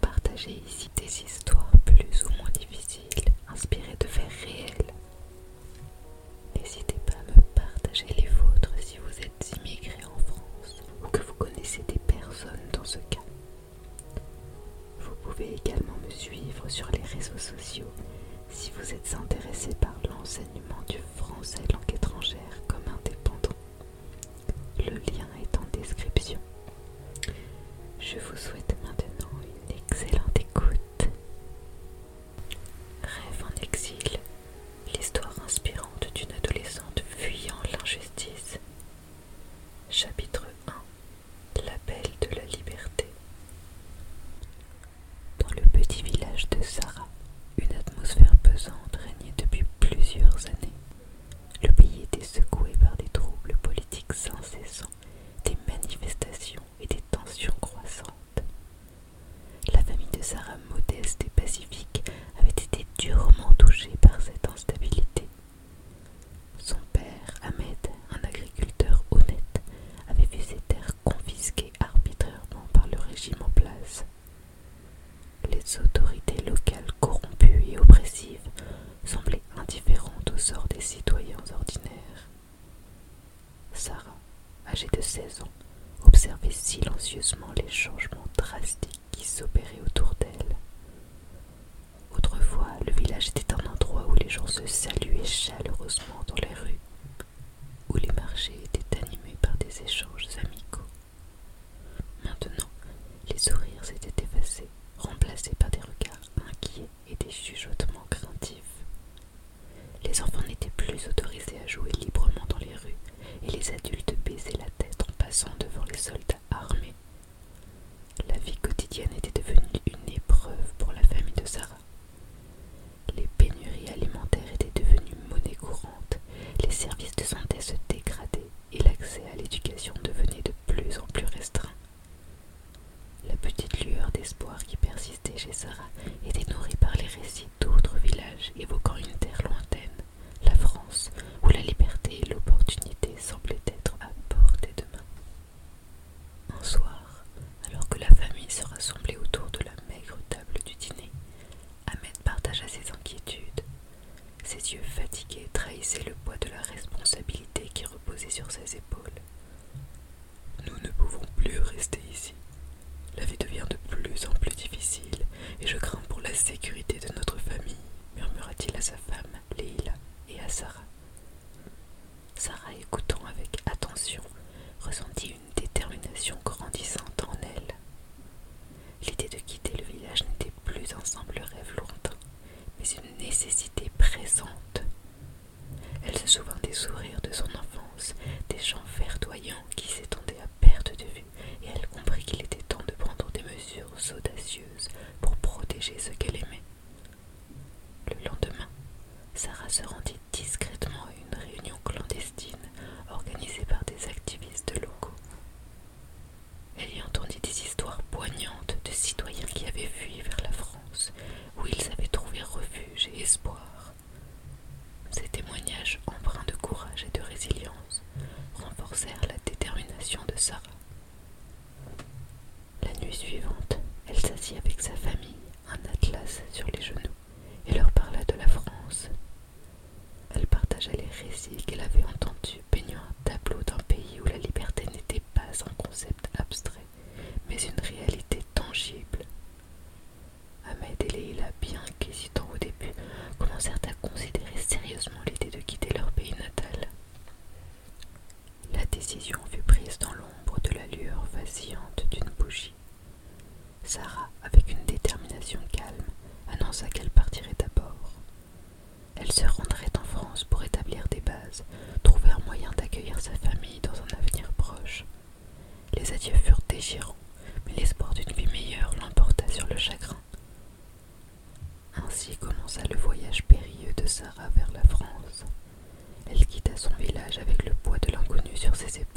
partager ici des histoires plus ou moins difficiles, inspirées de faits réels. N'hésitez pas à me partager les vôtres si vous êtes immigré en France ou que vous connaissez des personnes dans ce cas. Vous pouvez également me suivre sur les réseaux sociaux si vous êtes intéressé par l'enseignement du français langue étrangère comme indépendant. Le lien est en description. Je vous souhaite maintenant une excellente écoute. Rêve en exil, l'histoire inspirante d'une adolescente fuyant l'injustice. Chapitre 1 L'appel de la liberté. Dans le petit village de Sarah, une atmosphère pesante régnait depuis plusieurs années. Le pays était secoué par des troubles politiques incessants, des manifestations et des tensions croissantes. La famille de Sarah, modeste et pacifique, avait été durement touchée par cette instabilité. Son père, Ahmed, un agriculteur honnête, avait vu ses terres confisquées arbitrairement par le régime en place. Les autorités locales corrompues et oppressives semblaient indifférentes au sort des citoyens ordinaires. Sarah, âgée de 16 ans, observait silencieusement les changements drastiques qui s'opéraient autour d'elle. Autrefois, le village était un endroit où les gens se saluaient chaleureusement dans les rues, où les marchés étaient animés par des échanges amicaux. Maintenant, les sourires s'étaient effacés, remplacés par des regards inquiets et des chuchotements craintifs. Les enfants n'étaient plus autorisés à jouer librement dans les rues, et les adultes baisaient la tête en passant devant les soldats armés. La vie quotidienne était devenue une épreuve pour la famille de Sarah. Les pénuries alimentaires étaient devenues monnaie courante, les services de santé se dégradaient et l'accès à l'éducation devenait de plus en plus restreint. La petite lueur d'espoir qui persistait chez Sarah était nourrie par les récits d'autres villages évoquant une terre lointaine, la France, où la liberté et l'opportunité semblaient être à portée de main. Un soir, alors que la famille se rassemblait autour de la maigre table du dîner, Ahmed partagea ses inquiétudes. Ses yeux fatigués trahissaient le poids de la responsabilité qui reposait sur ses épaules. Nous ne pouvons plus rester ici. La vie devient de plus en plus difficile et je crains pour la sécurité de notre famille, murmura-t-il à sa femme, Leila, et à Sarah. Sarah, écoutant avec attention, ressentit une détermination grandissante en elle. L'idée de quitter le village n'était plus un simple rêve lointain, mais une nécessité pressante. Elle se souvint des sourires de son enfance, des champs verdoyants qui s'étendaient à perte de vue, et elle comprit qu'il était temps de prendre des mesures audacieuses protéger ce qu'elle aimait. Le lendemain, Sarah se rendit le voyage périlleux de Sarah vers la France. Elle quitta son village avec le poids de l'inconnu sur ses épaules.